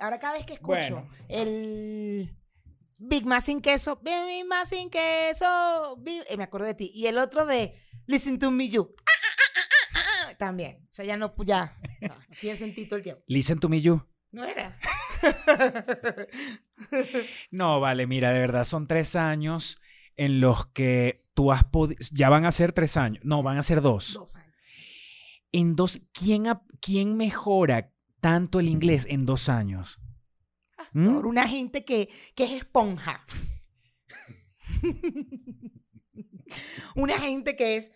Ahora cada vez que escucho Bueno. el Big Mac sin queso, Big Mac sin queso, Big- eh, me acuerdo de ti. Y el otro de Listen to me you. Ah, ah, ah, ah, ah, ah, También. O sea, ya no, ya. o sea, pienso en ti todo el tiempo. Listen to me you. No era. No, vale, mira, de verdad son tres años en los que tú has podido, ya van a ser tres años, no, van a ser dos. Dos años. En dos, ¿quién, quién mejora tanto el inglés en dos años? ¿Mm? Por una gente que, que es esponja. una gente que es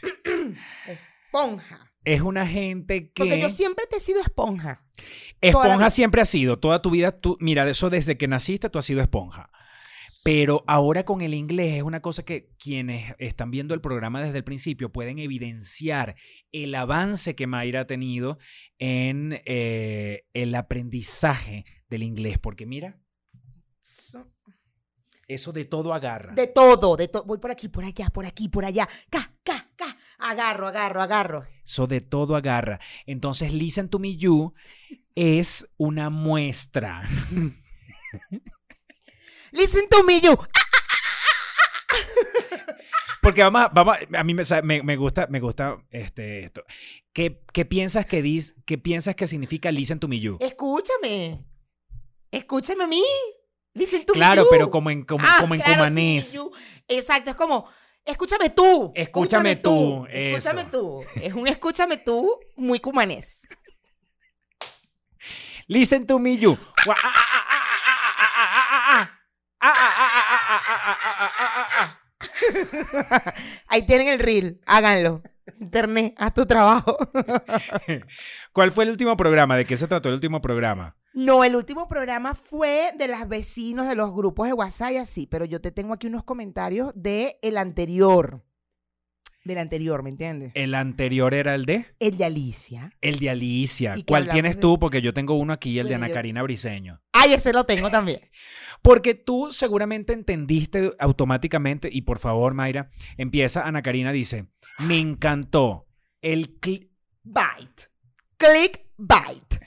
esponja. Es una gente que... Porque yo siempre te he sido esponja. la Esponja siempre ha sido, toda tu vida, tú, mira, eso desde que naciste tú has sido esponja. Pero ahora con el inglés es una cosa que quienes están viendo el programa desde el principio pueden evidenciar el avance que Mayra ha tenido en eh, el aprendizaje del inglés. Porque mira, So- eso de todo agarra. De todo, de todo. Voy por aquí, por allá, por aquí, por allá. Ca, ca, ca. Agarro, agarro, agarro. Eso de todo agarra. Entonces, Listen to Me You es una muestra. Listen to me, you. Porque vamos a, vamos a, a mí me, me- me gusta, me gusta este, esto. ¿Qué, qué piensas que dis, qué piensas que significa listen to me you? Escúchame. Escúchame a mí. Listen to me, Claro, you. pero como en, como, Ah, como en claro, me. Exacto, es como, escúchame tú. Escúchame tú, Escúchame tú. Es un escúchame tú muy cumanés. Listen to me you. Ahí tienen el reel. Háganlo. Internet, haz tu trabajo. ¿Cuál fue el último programa? ¿De qué se trató el último programa? No, el último programa fue de las vecinos de los grupos de WhatsApp y así, pero yo te tengo aquí unos comentarios de el anterior. Del anterior, ¿me entiendes? El anterior era el de El de Alicia. el de Alicia. ¿Y qué ¿Cuál tienes de- tú? Porque yo tengo uno aquí, el de Ana yo- Karina Briseño. Ay, ese lo tengo también. Porque tú seguramente entendiste automáticamente, y por favor, Mayra, empieza Ana Karina, dice, me encantó el... cli- Bite. Click bite.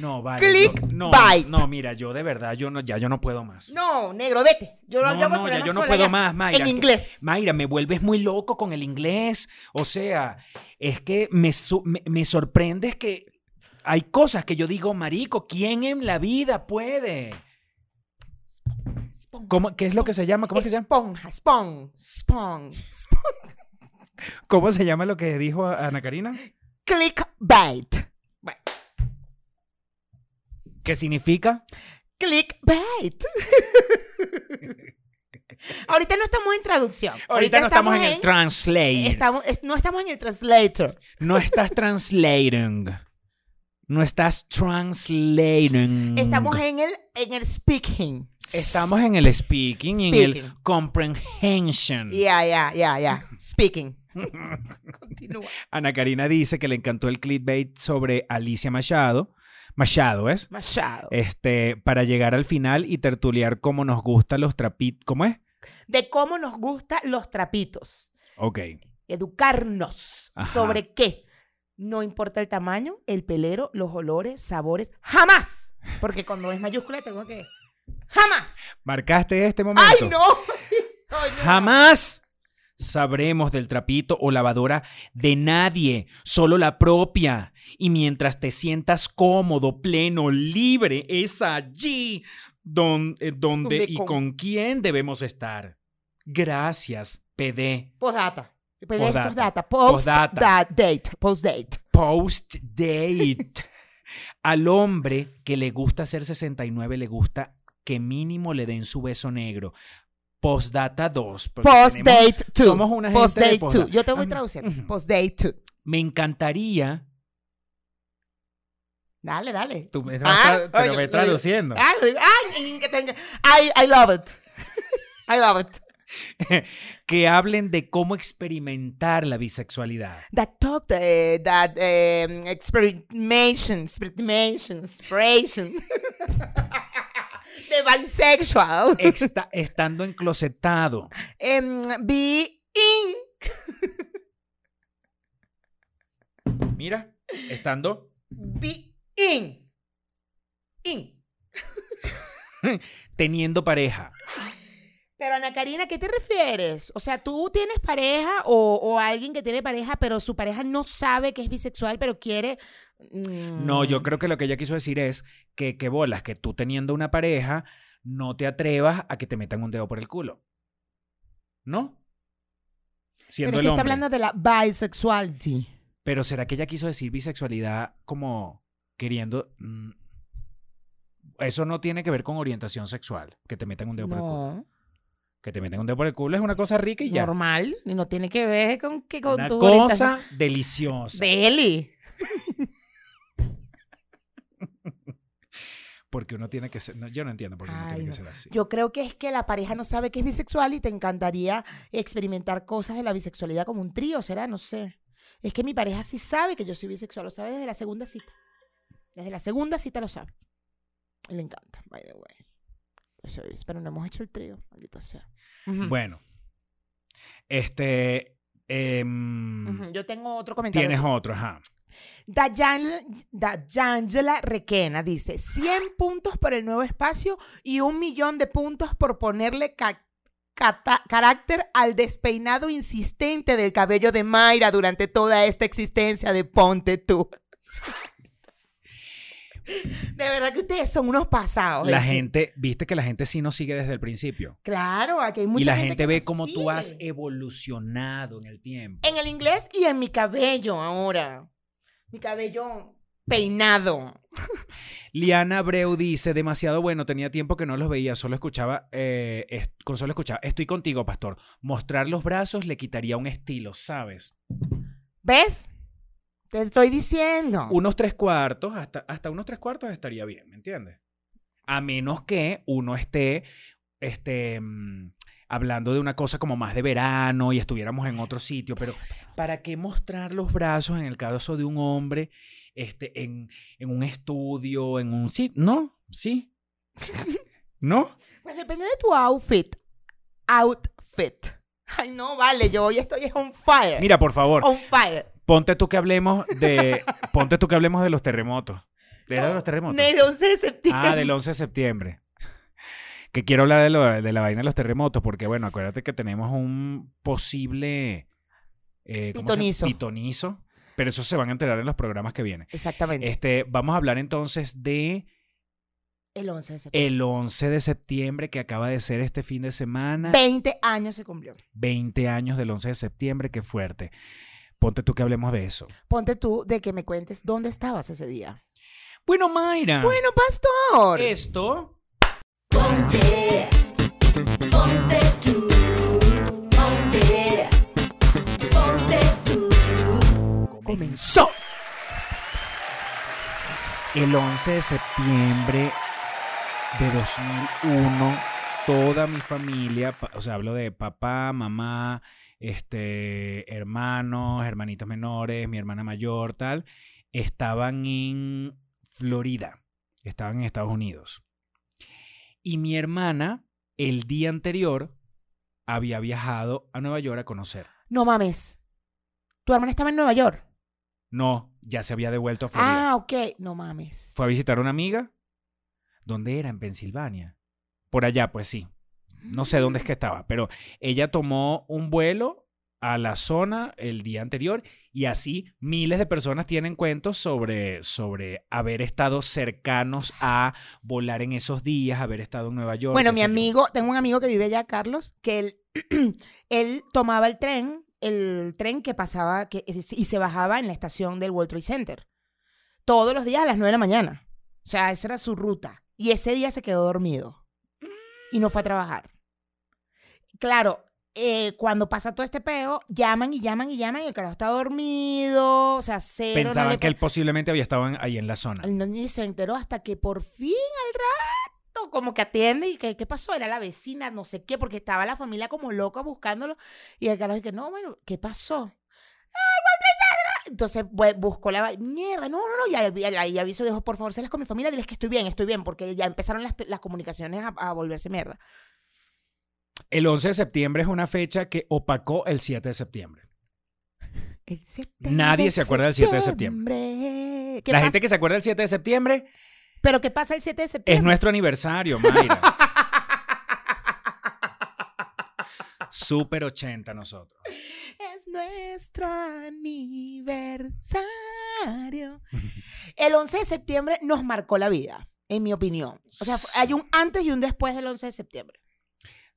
No, vale. Click yo- no, bite. no, mira, yo de verdad, yo no, ya yo no puedo más. No, negro, vete. Yo, No, no, ya yo no puedo ya. más, Mayra. En inglés. Mayra, me vuelves muy loco con el inglés. O sea, es que me, su- me, me sorprendes que hay cosas que yo digo, marico, ¿quién en la vida puede? ¿Cómo, ¿Qué es lo que se llama? ¿Cómo se llama? Esponja, spong, spong. ¿Cómo se llama lo que dijo Ana Karina? Clickbait. ¿Qué significa? clickbait. Ahorita no estamos en traducción. Ahorita no estamos en el translate. estamos, no estamos en el translator. No estás translating. No estás translating. Estamos en el, en el speaking. Estamos en el speaking, y en el comprehension. Ya, ya, ya, ya. Speaking. Continúa. Ana Karina dice que le encantó el clickbait sobre Alicia Machado. Machado, ¿es? Machado. Este, para llegar al final y tertuliar cómo nos gustan los trapitos. ¿Cómo es? De cómo nos gustan los trapitos. Ok. Educarnos. Ajá. ¿Sobre qué? No importa el tamaño, el pelero, los olores, sabores. ¡Jamás! Porque cuando es mayúscula tengo que... ¡Jamás! ¿Marcaste este momento? ¡Ay, no! Ay, no. Jamás sabremos del trapito o lavadora de nadie, solo la propia. Y mientras te sientas cómodo, pleno, libre, es allí don- eh, donde y con- con quién debemos estar. Gracias, PD. Postdata. Pues Postdata. es postdata. Post Postdata. da- date. Post date. Post date. Al hombre que le gusta ser 69 le gusta que mínimo le den su beso negro. Postdata 2. porque Post tenemos- date 2. somos una gente Post de date postdata. 2. Yo te voy traduciendo. ujú. Post date 2. Me encantaría. Dale, dale. Tú me Ah, pero oye, digo. traduciendo. Ah. Ay, tengo- I, I love it. I love it. que hablen de cómo experimentar la bisexualidad. That talk, uh, that um, experimentation, experimentation, inspiration. De bisexual. Está- estando enclosetado. Em, be in. Mira, estando Be in. In. teniendo pareja. Pero Ana Karina, ¿qué te refieres? O sea, tú tienes pareja o, o alguien que tiene pareja, pero su pareja no sabe que es bisexual, pero quiere. Mm, No, yo creo que lo que ella quiso decir es que, que bolas, que tú teniendo una pareja, no te atrevas a que te metan un dedo por el culo. ¿No? Pero Siendo es el que está hablando de la bisexuality. Pero ¿será que ella quiso decir bisexualidad como queriendo... mm, Eso no tiene que ver con orientación sexual, que te metan un dedo por el culo. Que te metan un dedo por el culo es una cosa rica y ya. normal. Y no tiene que ver con que con Una tu cosa deliciosa. de Porque uno tiene que ser... no, yo no entiendo por qué uno tiene que ser así. Yo creo que es que la pareja no sabe que es bisexual y te encantaría experimentar cosas de la bisexualidad como un trío, ¿será? No sé. Es que mi pareja sí sabe que yo soy bisexual, lo sabe desde la segunda cita. Desde la segunda cita lo sabe. Y le encanta, by the way. Pero no hemos hecho el trío, maldita sea. Bueno. Este... em, Yo tengo otro comentario. Tienes otro, ajá. Dayan- Dayangela Requena dice 100 puntos por el nuevo espacio y un millón de puntos por ponerle ca- carácter al despeinado insistente del cabello de Mayra durante toda esta existencia de Ponte tú. De verdad que ustedes son unos pasados. La ¿eh? gente, viste que la gente sí nos sigue desde el principio. Claro, aquí hay mucha y la gente, gente que ve cómo tú has sigue. evolucionado en el tiempo. En el inglés y en mi cabello ahora. Mi cabello peinado. Liana Abreu dice, demasiado bueno, tenía tiempo que no los veía, solo escuchaba, eh, es- con solo escuchaba, estoy contigo, pastor. Mostrar los brazos le quitaría un estilo, ¿sabes? ¿Ves? Te estoy diciendo. Unos tres cuartos, hasta, hasta unos tres cuartos estaría bien, ¿me entiendes? A menos que uno esté, este, mm, hablando de una cosa como más de verano y estuviéramos en otro sitio, pero ¿para qué mostrar los brazos en el caso de un hombre este, en, en un estudio, en un sitio? No, sí. ¿No? Pues depende de tu outfit. Outfit. Ay, no, vale, yo hoy estoy on fire. Mira, por favor, On fire. ponte tú que hablemos de, ponte tú que hablemos de los terremotos. ¿Era de los terremotos? Del 11 de septiembre. Ah, del 11 de septiembre. Que quiero hablar de, lo, de la vaina de los terremotos, porque bueno, acuérdate que tenemos un posible eh. Pitonizo. pitonizo, pero eso se van a enterar en los programas que vienen. Exactamente. Este, vamos a hablar entonces de el 11 de septiembre. el 11 de septiembre que acaba de ser este fin de semana. 20 años se cumplió. 20 años del 11 de septiembre, qué fuerte. Ponte tú que hablemos de eso. Ponte tú de que me cuentes dónde estabas ese día. Bueno, Mayra. Bueno, pastor. Esto Ponte, ponte tú, ponte, ponte tú. comenzó. El 11 de septiembre de 2001, toda mi familia, o sea, hablo de papá, mamá, este, hermanos, hermanitos menores, mi hermana mayor, tal, estaban en Florida, estaban en Estados Unidos. Y mi hermana, el día anterior, había viajado a Nueva York a conocer. No mames. Tu hermana estaba en Nueva York. No, ya se había devuelto a Florida. Ah, ok. No mames. Fue a visitar a una amiga. ¿Dónde era? En Pensilvania. Por allá, pues sí. No sé dónde es que estaba, pero ella tomó un vuelo a la zona el día anterior y así miles de personas tienen cuentos sobre, sobre haber estado cercanos a volar en esos días, haber estado en Nueva York. Bueno, mi yo. amigo, tengo un amigo que vive allá, Carlos, que él, él tomaba el tren, el tren que pasaba que, y se bajaba en la estación del World Trade Center. Todos los días a las 9 de la mañana. O sea, esa era su ruta. Y ese día se quedó dormido. Y no fue a trabajar. Claro, eh, cuando pasa todo este peo, llaman y llaman y llaman y el carajo está dormido. O sea, cero. no Pensaban le que él posiblemente había estado en- ahí en la zona. No- ni se enteró hasta que por fin al rato, como que atiende y que, ¿qué pasó? Era la vecina, no sé qué, porque estaba la familia como loca buscándolo. Y el carajo dice, no, bueno, ¿qué pasó? Entonces bu- buscó la... Mierda, no, no, no. Y ahí, aviso, dijo, por favor, sales con mi familia, diles que estoy bien, estoy bien, porque ya empezaron las, las comunicaciones a, a volverse mierda. El 11 de septiembre es una fecha que opacó el 7 de septiembre. El 7 Nadie de se acuerda del 7 de septiembre. ¿Qué La pasa? gente que se acuerda del 7 de septiembre ¿Pero qué pasa el 7 de septiembre? es nuestro aniversario, Mayra. Super 80 nosotros. Es nuestro aniversario. El 11 de septiembre nos marcó la vida, en mi opinión. O sea, hay un antes y un después del 11 de septiembre.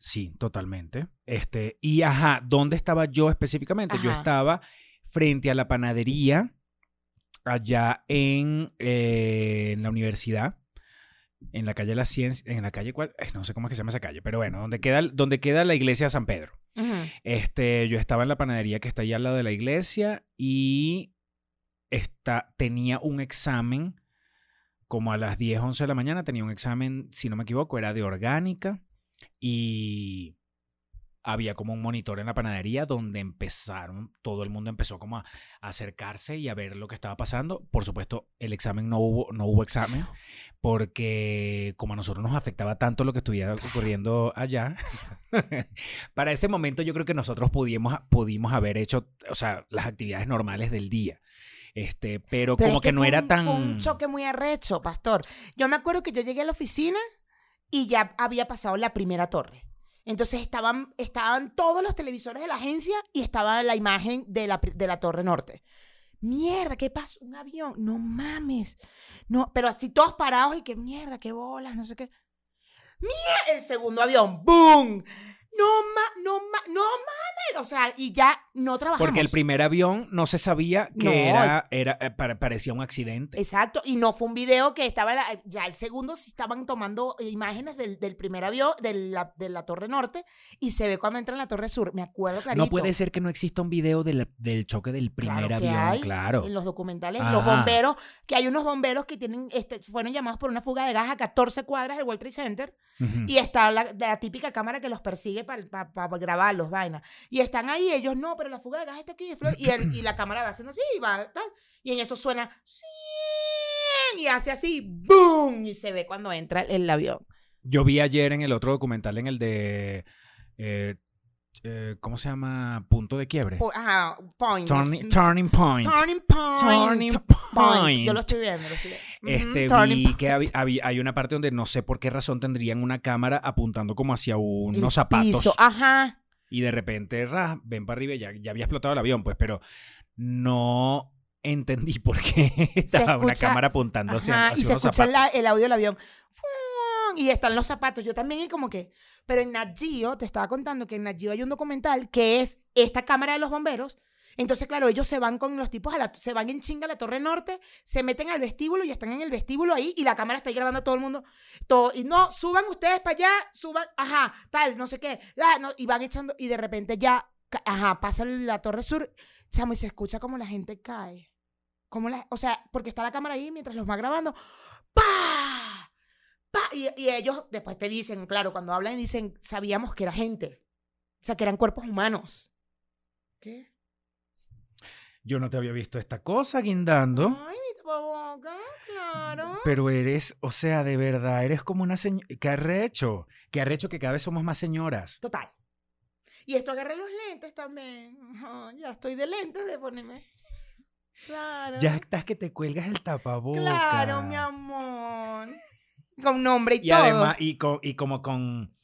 Sí, totalmente. Este, y ajá, ¿dónde estaba yo específicamente? Yo estaba frente a la panadería allá en, eh, en la universidad, en la calle de la ciencia, en la calle cuál, no sé cómo es que se llama esa calle, pero bueno, donde queda, donde queda la iglesia de San Pedro. Este, yo estaba en la panadería que está allá al lado de la iglesia y esta, tenía un examen como a las 10, 11 de la mañana, tenía un examen, si no me equivoco, era de orgánica y había como un monitor en la panadería donde empezaron, todo el mundo empezó como a acercarse y a ver lo que estaba pasando. Por supuesto, el examen no hubo, no hubo examen porque como a nosotros nos afectaba tanto lo que estuviera ocurriendo allá, para ese momento yo creo que nosotros pudimos, pudimos haber hecho, o sea, las actividades normales del día. Este, pero, Pero como es que, no era un- tan... Fue un choque muy arrecho, pastor. Yo me acuerdo que yo llegué a la oficina y ya había pasado la primera torre. Entonces estaban, estaban todos los televisores de la agencia y estaba la imagen de la, de la torre norte. Mierda, ¿qué pasó? Un avión. No mames. No, pero así todos parados y que mierda, qué bolas, no sé qué. Mierda, el segundo avión. ¡Boom! No ma, no ma, no mames. O sea, y ya no trabajamos. Porque el primer avión no se sabía que No. era, era eh, pare- parecía un accidente. Exacto, y no fue un video que estaba, la- ya el segundo sí estaban tomando imágenes del, del primer avión, de la, de la Torre Norte, y se ve cuando entra en la Torre Sur, me acuerdo clarito. No puede ser que no exista un video del, del choque del primer Claro avión, hay, claro. En los documentales, Ajá. los bomberos, que hay unos bomberos que tienen, este, fueron llamados por una fuga de gas a 14 cuadras del World Trade Center, y está la, la típica cámara que los persigue para grabarlos, vaina. Y están ahí ellos, no, pero la fuga de gas está aquí. Y, la cámara va haciendo así, y va tal. Y en eso suena, y hace así, ¡boom! Y se ve cuando entra el, avión. Yo vi ayer en el otro documental, en el de. eh, eh, ¿Cómo se llama? Punto de quiebre. Po- ajá, point. Turning, turning Point. Turning point. Turning point. Yo lo estoy viendo, lo estoy viendo. Este, vi point. que habí- habí- hay una parte donde no sé por qué razón tendrían una cámara apuntando como hacia El unos zapatos. piso, Ajá. Y de repente, ra, ven para arriba y ya, ya había explotado el avión, pues, pero no entendí por qué estaba una cámara apuntando hacia, Ajá, hacia y se unos escucha zapatos. la- el audio del avión. Y están los zapatos. Yo también y como que... Pero en Nat Geo, te estaba contando que en Nat Geo hay un documental que es esta cámara de los bomberos. Entonces, claro, ellos se van con los tipos, a la, se van en chinga a la Torre Norte, se meten al vestíbulo y están en el vestíbulo ahí y la cámara está ahí grabando a todo el mundo. Todo, y no, suban ustedes para allá, suban, ajá, tal, no sé qué. ah, no, y van echando, y de repente ya, ajá, pasa la Torre Sur, chamo, y se escucha como la gente cae. Como la, o sea, porque está la cámara ahí mientras los va grabando. ¡Pa! ¡Pa! Y, y ellos después te dicen, claro, cuando hablan dicen, sabíamos que era gente. O sea, que eran cuerpos humanos. ¿Qué? Yo no te había visto esta cosa guindando. Ay, mi tapaboca, claro. Pero eres, o sea, de verdad, eres como una señora. ¿Qué arrecho? ¿Qué arrecho que cada vez somos más señoras? Total. Y esto agarré los lentes también. Ya estoy de lentes de ponerme. Claro. Ya estás que te cuelgas el tapaboca. Claro, mi amor. Con nombre y, Y todo. además, y, co- y como con.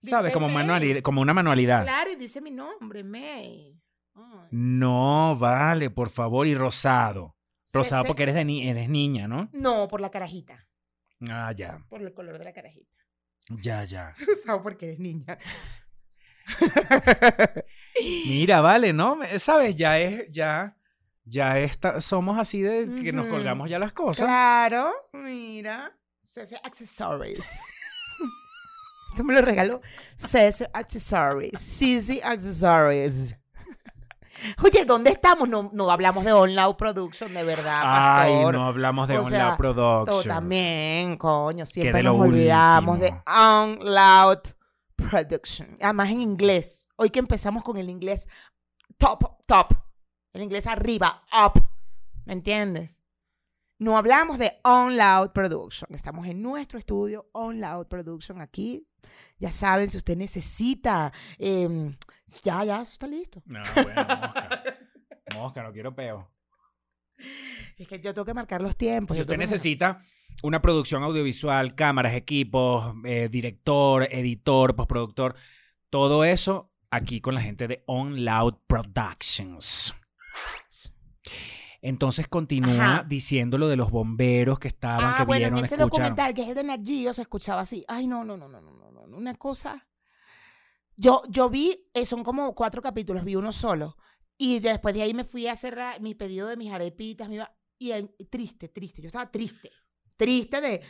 ¿Sabes? Como, manualidad, como una manualidad. Claro, y dice mi nombre, May. Ay. No, vale, por favor. Y rosado. Rosado porque eres, de ni eres niña, ¿no? No, por la carajita. Ah, ya. Por el color de la carajita. Ya, ya. Rosado porque eres niña. Mira, vale, ¿no? Me- ¿Sabes? Ya es, ya, ya está, somos así de que nos colgamos ya las cosas. Claro, mira. Cese Accessories. Esto me lo regaló Cese Accessories. Cece Accessories. Oye, ¿dónde estamos? No, no hablamos de On Loud Production, de verdad, Ay, no hablamos de O On sea, Loud Productions. Todo también, coño. de Siempre lo nos olvidamos de último. On Loud Production. Además en inglés. Hoy que empezamos con el inglés top, top. En inglés arriba, up. ¿Me entiendes? No hablamos de On Loud Production. Estamos en nuestro estudio On Loud Production aquí. Ya saben, si usted necesita, em, ya, ya, eso está listo. No, bueno, mosca. Mosca, no quiero peo. Es que yo tengo que marcar los tiempos. Si usted necesita una producción audiovisual, cámaras, equipos, eh, director, editor, postproductor, todo eso aquí con la gente de On Loud Productions. Entonces continúa diciendo lo de los bomberos que estaban, ah, que bueno, en ese documental que es el de Nagio se escuchaba así. Ay, no, no, no, no, no, no, no, una cosa. Yo, yo vi, eh, son como cuatro capítulos, vi uno solo. Y después de ahí me fui a hacer mi pedido de mis arepitas, mi... y triste, triste, yo estaba triste, triste de...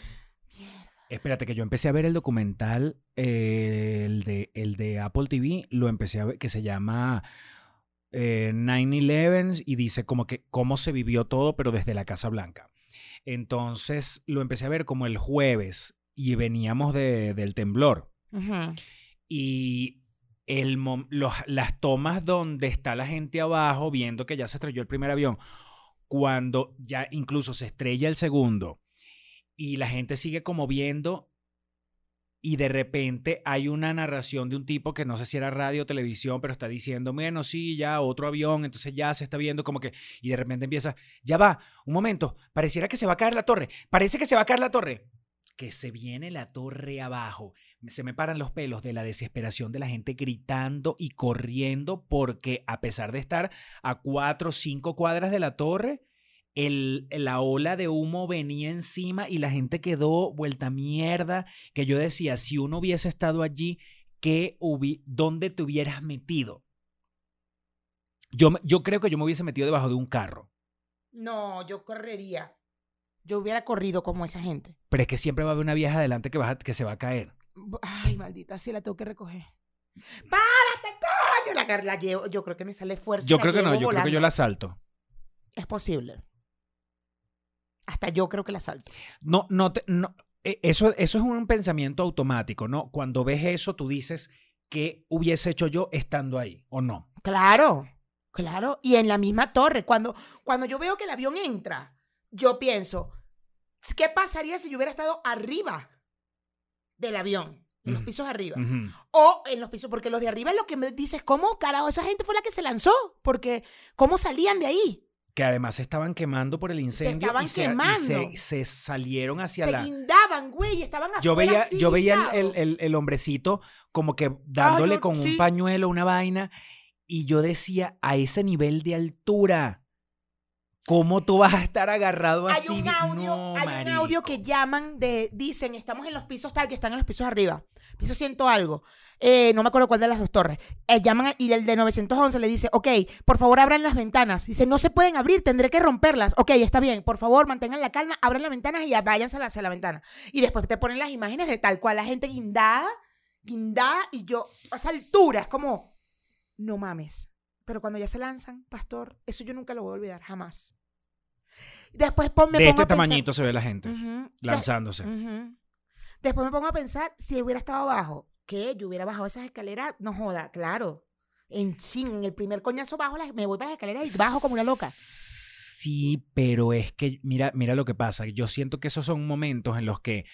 Espérate, que yo empecé a ver el documental, eh, el, de, el de Apple TV, lo empecé a ver, que se llama eh, 9-11 y dice como que cómo se vivió todo, pero desde la Casa Blanca. Entonces lo empecé a ver como el jueves y veníamos de- del temblor. Y el, los- las tomas donde está la gente abajo viendo que ya se estrelló el primer avión, cuando ya incluso se estrella el segundo y la gente sigue como viendo y de repente hay una narración de un tipo que no sé si era radio o televisión, pero está diciendo, bueno, sí, ya otro avión, entonces ya se está viendo como que, y de repente empieza, ya va, un momento, pareciera que se va a caer la torre, parece que se va a caer la torre, que se viene la torre abajo, se me paran los pelos de la desesperación de la gente gritando y corriendo porque a pesar de estar a cuatro o cinco cuadras de la torre, el, la ola de humo venía encima y la gente quedó vuelta mierda, que yo decía, si uno hubiese estado allí, ¿qué hubi ¿dónde te hubieras metido? Yo, yo creo que yo me hubiese metido debajo de un carro, No, yo correría. Yo hubiera corrido como esa gente. pero es que siempre va a haber una vieja adelante que, va a- que se va a caer. Ay, maldita, sí la tengo que recoger. ¡Párate, coño! La, llevo, yo creo que me sale fuerza. Yo creo que no, yo creo que yo la salto. Es posible. Hasta yo creo que la salto. No, no, te- no eh, eso, eso es un pensamiento automático, ¿no? Cuando ves eso, tú dices, ¿qué hubiese hecho yo estando ahí o no? Claro, claro. Y en la misma torre, cuando, cuando yo veo que el avión entra, yo pienso, ¿qué pasaría si yo hubiera estado arriba del avión? En los pisos arriba. O en los pisos, porque los de arriba es lo que me dices, ¿cómo carajo? Esa gente fue la que se lanzó, porque ¿cómo salían de ahí? Que además se estaban quemando por el incendio estaban y, se, y quemando. se, se salieron hacia se la... guindaban, güey, estaban Yo veía, así yo veía el, el- el- hombrecito como que dándole yo- con sí. un pañuelo, una vaina, y yo decía, a ese nivel de altura, ¿cómo tú vas a estar agarrado Hay así? un vi- audio, No, hay un audio que llaman de, dicen, estamos en los pisos tal, que están en los pisos arriba. Piso ciento algo. Eh, no me acuerdo cuál de las dos torres. Eh, llaman y el de 911 le dice, ok, por favor abran las ventanas. Dice, no se pueden abrir, tendré que romperlas. Ok, está bien, por favor mantengan la calma, abran las ventanas y ya váyanse a la, hacia la ventana. Y después te ponen las imágenes de tal cual la gente guindada, guindada, y yo, a esa altura, es como, no mames. Pero cuando ya se lanzan, pastor, eso yo nunca lo voy a olvidar, jamás. Después pon- me De pongo este a pensar- tamañito se ve la gente lanzándose. Después me pongo a pensar, si hubiera estado abajo, ¿qué? Yo hubiera bajado esas escaleras, no joda, claro. En chin, en el primer coñazo bajo, las- me voy para las escaleras y bajo como una loca. Sí, pero es que mira, mira lo que pasa. Yo siento que esos son momentos en los que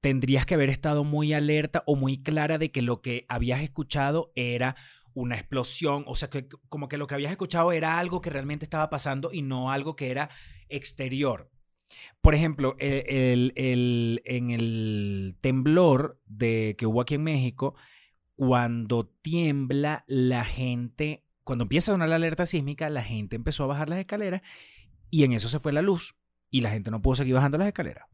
tendrías que haber estado muy alerta o muy clara de que lo que habías escuchado era una explosión, o sea, que como que lo que habías escuchado era algo que realmente estaba pasando y no algo que era exterior. Por ejemplo, el, el- el- en el temblor de, que hubo aquí en México, cuando tiembla la gente, cuando empieza a sonar la alerta sísmica, la gente empezó a bajar las escaleras y en eso se fue la luz y la gente no pudo seguir bajando las escaleras.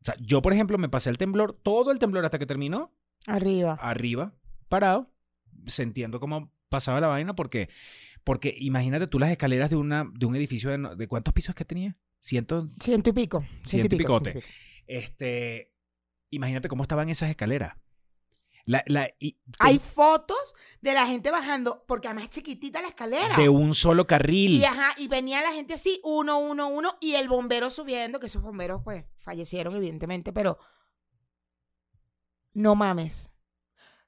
O sea, yo, por ejemplo, me pasé el temblor, todo el temblor hasta que terminó, Arriba. arriba, parado, sintiendo cómo pasaba la vaina, porque, porque imagínate tú las escaleras de, una, de un edificio de, cuántos pisos que tenía, ciento, Ciento y pico. Ciento, y pico. picote. ciento y pico. este, imagínate cómo estaban esas escaleras. La, la, y- Hay fotos de la gente bajando, porque además es chiquitita la escalera. de un solo carril. Y, ajá, y venía la gente así, uno, uno, uno, y el bombero subiendo, que esos bomberos, pues, fallecieron, evidentemente, pero no mames.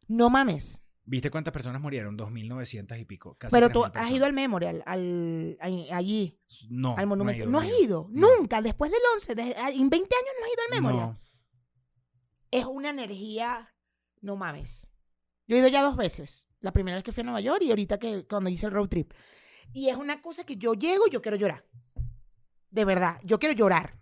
No mames. ¿Viste cuántas personas murieron? 2.900 y pico. casi Pero tú 3.000 has personas. ido al Memorial, al, allí, No. al monumento. No, has ido, No. nunca, después del 11, desde- ah, en 20 años no has ido al Memorial. No. Es una energía, no mames. Yo he ido ya dos veces. La primera vez que fui a Nueva York y ahorita que cuando hice el road trip. Y es una cosa que yo llego y yo quiero llorar. De verdad, yo quiero llorar.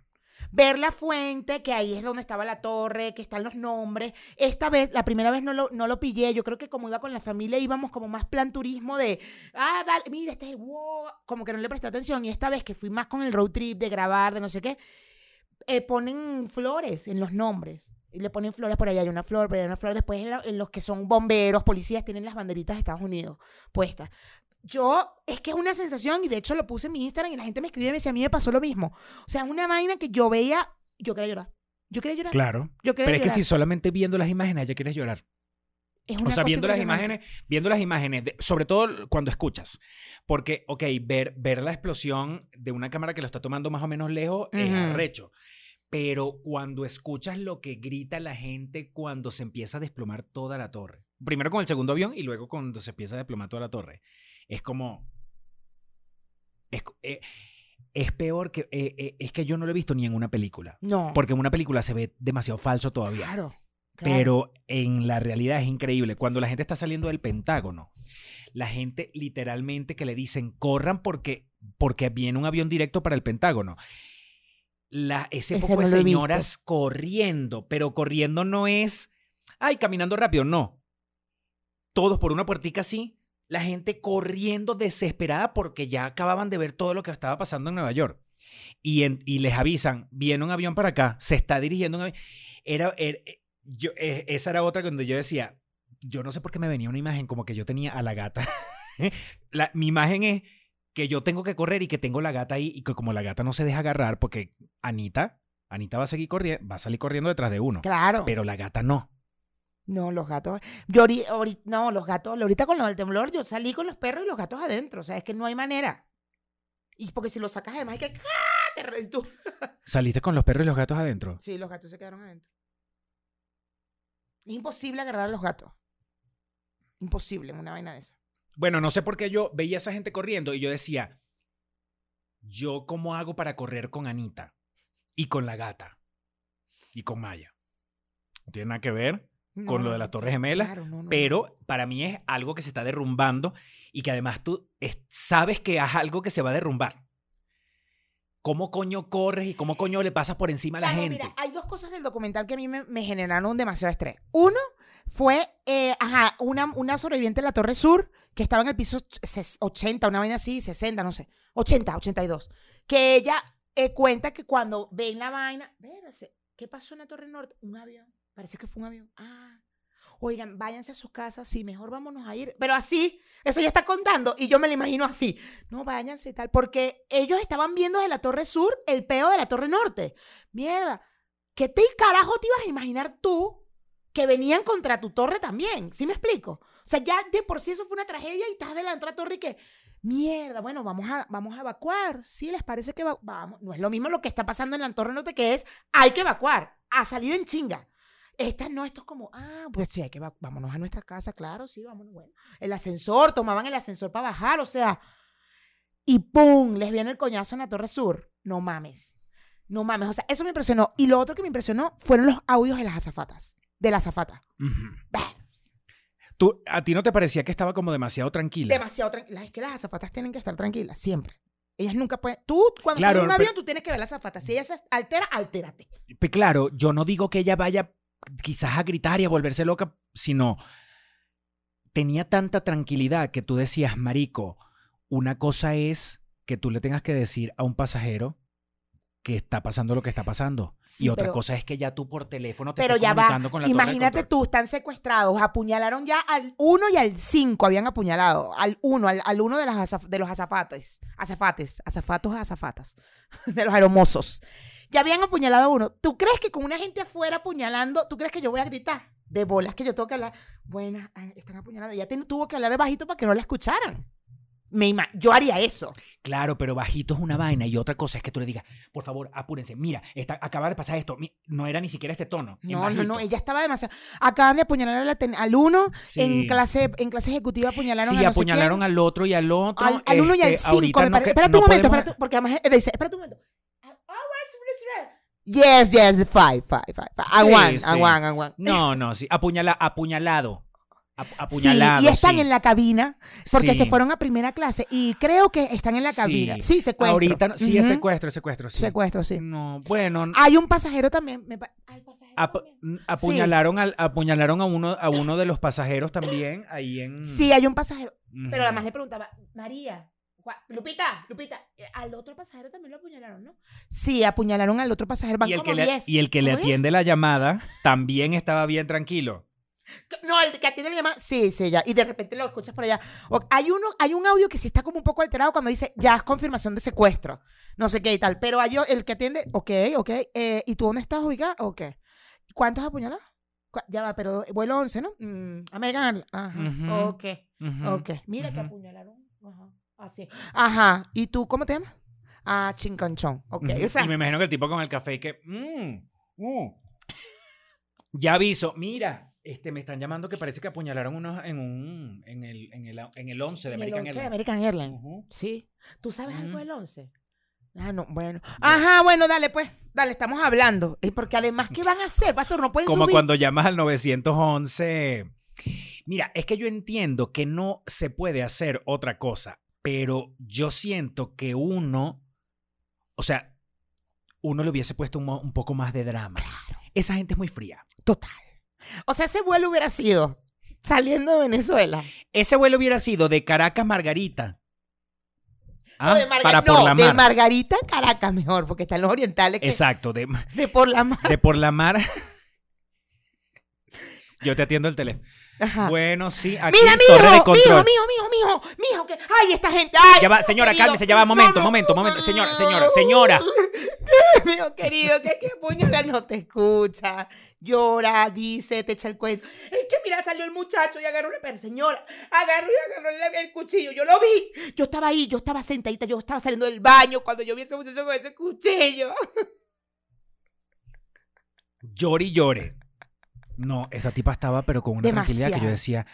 Ver la fuente, que ahí es donde estaba la torre, que están los nombres. Esta vez, la primera vez no lo, no lo pillé. Yo creo que como iba con la familia, íbamos como más plan turismo de, ah, dale, mira, este es wow. Como que no le presté atención. Y esta vez que fui más con el road trip de grabar, de no sé qué, eh, ponen flores en los nombres. Y le ponen flores, por allá hay una flor, por allá hay una flor. Después en, en los que son bomberos, policías, tienen las banderitas de Estados Unidos puestas. Yo, es que es una sensación, y de hecho lo puse en mi Instagram y la gente me escribe y me decía, a mí me pasó lo mismo. O sea, es una vaina que yo veía, yo quería llorar. Yo quería llorar. Claro. Yo quería Pero es que si solamente viendo las imágenes ya quieres llorar. Es O una sea, cosa viendo las imágenes, viendo las imágenes, de- sobre todo cuando escuchas. Porque, ok, ver, ver la explosión de una cámara que lo está tomando más o menos lejos es Ujú. arrecho. Pero cuando escuchas lo que grita la gente cuando se empieza a desplomar toda la torre. Primero con el segundo avión y luego cuando se empieza a desplomar toda la torre. Es como... Es, eh, es peor que... eh, eh, es que yo no lo he visto ni en una película. No. Porque en una película se ve demasiado falso todavía. Claro. claro. Pero en la realidad es increíble. Cuando la gente está saliendo del Pentágono, la gente literalmente que le dicen corran porque, porque viene un avión directo para el Pentágono. La, ese, Ese poco no de señoras corriendo, pero corriendo no es, ay, caminando rápido, no. Todos por una puertica así, la gente corriendo desesperada porque ya acababan de ver todo lo que estaba pasando en Nueva York. Y, en- y les avisan, viene un avión para acá, se está dirigiendo un avión. Era, era- yo, eh, esa era otra cuando yo decía, yo no sé por qué me venía una imagen como que yo tenía a la gata. La- mi imagen es que yo tengo que correr y que tengo la gata ahí y que como la gata no se deja agarrar porque Anita, Anita va a seguir corriendo, va a salir corriendo detrás de uno. Claro. Pero la gata no. No, los gatos. Yo ahori- ahori- no, los gatos. Ahorita con lo del temblor, yo salí con los perros y los gatos adentro. O sea, es que no hay manera. Y porque si los sacas además hay que. ¡ah! Te tú- ¿Saliste con los perros y los gatos adentro? Sí, los gatos se quedaron adentro. Es imposible agarrar a los gatos. Imposible en una vaina de esa. Bueno, no sé por qué yo veía a esa gente corriendo y yo decía, ¿yo cómo hago para correr con Anita? Y con la gata. Y con Maya. No tiene nada que ver, Con No, lo de las Torres Gemelas, claro, no, no, pero para mí es algo que se está derrumbando y que además tú es- sabes que es algo que se va a derrumbar. ¿Cómo coño corres y cómo coño le pasas por encima a la O sea, no, gente? mira, hay dos cosas del documental que a mí me, me generaron demasiado estrés. Uno fue, eh, ajá, una, una sobreviviente de la Torre Sur que estaba en el piso ch- ses- 80, una vaina así, 60, no sé, 80, 82. Que ella eh, cuenta que cuando ven la vaina, ¿qué pasó en la Torre Norte? Un avión, parece que fue un avión. Ah, oigan, váyanse a sus casas, sí, mejor vámonos a ir. Pero así, eso ya está contando y yo me lo imagino así. No, váyanse tal, porque ellos estaban viendo de la Torre Sur el peo de la Torre Norte. Mierda, ¿qué te carajo te ibas a imaginar tú que venían contra tu torre también? ¿Sí me explico? O sea, ya de por sí eso fue una tragedia y estás delante de la torre y que, mierda, bueno, vamos a, vamos a evacuar. Sí, les parece que va- vamos. No es lo mismo lo que está pasando en la torre norte que es, hay que evacuar, a salir en chinga. Esta no, esto es como, ah, pues sí, hay que evacuar, vámonos a nuestra casa, claro, sí, vámonos, bueno. El ascensor, tomaban el ascensor para bajar, o sea, y ¡pum! Les viene el coñazo en la Torre Sur. No mames. No mames. O sea, eso me impresionó. Y lo otro que me impresionó fueron los audios de las azafatas. De la azafata. ¿Tú, ¿A ti no te parecía que estaba como demasiado tranquila? Demasiado tranquilas. Es que las azafatas tienen que estar tranquilas, siempre. Ellas nunca pueden. Tú, cuando Claro, estás en un pero- avión, tú tienes que ver las azafatas. Si ella se altera, altérate. Pues claro, yo no digo que ella vaya quizás a gritar y a volverse loca, sino tenía tanta tranquilidad que tú decías, marico, una cosa es que tú le tengas que decir a un pasajero que está pasando lo que está pasando. Sí, y otra pero- cosa es que ya tú por teléfono te Pero estés ya va. comunicando con la Imagínate tú, están secuestrados. Apuñalaron ya al 1 y al 5. Habían apuñalado. Al 1, al, al uno de, las azaf- de los azafates. Azafates. Azafatos, azafatas. De los aeromosos. Ya habían apuñalado a uno. ¿Tú crees que con una gente afuera apuñalando, tú crees que yo voy a gritar? De bolas que yo tengo que hablar. Buenas, están apuñalando. Ya tuvo que hablar bajito para que no la escucharan. me yo haría eso. Claro, pero bajito es una vaina y otra cosa es que tú le digas, por favor, apúrense. Mira, está, acaba de pasar esto. No era ni siquiera este tono. No, no, no, ella estaba demasiado. Acaban de apuñalar al, uno Sí. en clase en clase ejecutiva apuñalaron Sí, a no sé apuñalaron quién. al otro y al otro. al, al uno y al este, cinco, me no parece. Espérate no un momento, podemos- porque además eh, espérate un momento. Yes, yes, five, five, five, five. A Sí, sí. a one, a one. No, no, sí. Apuñala, apuñalado. Ap- Sí, apuñalado. y están sí. en la cabina porque Sí. se fueron a primera clase y creo que están en la cabina. Sí, secuestro. Ahorita, no- sí, es secuestro, es secuestro. Sí. Secuestro, sí. No, bueno. Hay un pasajero también. me pa- ¿Hay pasajero ap- también? apuñalaron, al, apuñalaron a uno, a uno de los pasajeros también ahí en. Sí, hay un pasajero. Ujú. Pero además le preguntaba, María, Lupita, Lupita, eh, al otro pasajero también lo apuñalaron, ¿no? Sí, apuñalaron al otro pasajero. Van Y el, como que le, 10. y el que le ¿Cómo diez? atiende la llamada también estaba bien tranquilo. No, el que atiende la llamada, sí, sí, ya. Y de repente lo escuchas por allá. O- hay, uno, hay un audio que sí está como un poco alterado cuando dice, ya es confirmación de secuestro. No sé qué y tal. Pero hay el que atiende, ok, ok. eh, ¿Y tú dónde estás ubicada? Ok. ¿Cuántos apuñalados? Ya va, pero vuelo 11, ¿no? Mm, American Airlines. Ajá. Ok. Ok. Mira que apuñalaron. Ajá. Así. Ajá. ¿Y tú cómo te llamas? Ah, chinconchón. Ok. O sea, y me imagino que el tipo con el café y que. mm, mm. Ya aviso, mira, este, me están llamando que parece que apuñalaron unos en un. en el, en el, en el 11 de en el American 11 de Airlines. American Airlines. Ujú. Sí. ¿Tú sabes algo del 11? Ah, no, bueno. Ajá, bueno, dale, pues. Dale, estamos hablando. Eh, Porque además, ¿qué van a hacer, pastor? No pueden Como subir. cuando llamas al 911. Mira, es que yo entiendo que no se puede hacer otra cosa, pero yo siento que uno, o sea, uno le hubiese puesto un, poco más de drama. Esa gente es muy fría. Total. O sea, ese vuelo hubiera sido saliendo de Venezuela. Ese vuelo hubiera sido de Caracas Margarita. No, Ah, de, Marga- para no, por la de mar. Margarita a Caracas mejor, porque están los orientales que Exacto, de, de por la mar. de por la mar. Yo te atiendo el teléfono. Ajá. Bueno, sí, aquí Mira, de mijo, mijo, control. mijo, mijo, mijo, mijo, que, ay, esta gente, ay. Ya va, mijo señora, querido. cálmese, ya va, momento, momento, momento. Señora, señora, señora. Mijo querido, que que puñala no te escucha. Llora, dice, te echa el cuento. Es que mira, salió el muchacho y agarró la pero señora, agarró y agarró el, el cuchillo. Yo lo vi. Yo estaba ahí, yo estaba sentadita, yo estaba saliendo del baño cuando yo vi a ese muchacho con ese cuchillo. Llore y llore. No, esta tipa estaba, pero con una tranquilidad que yo decía,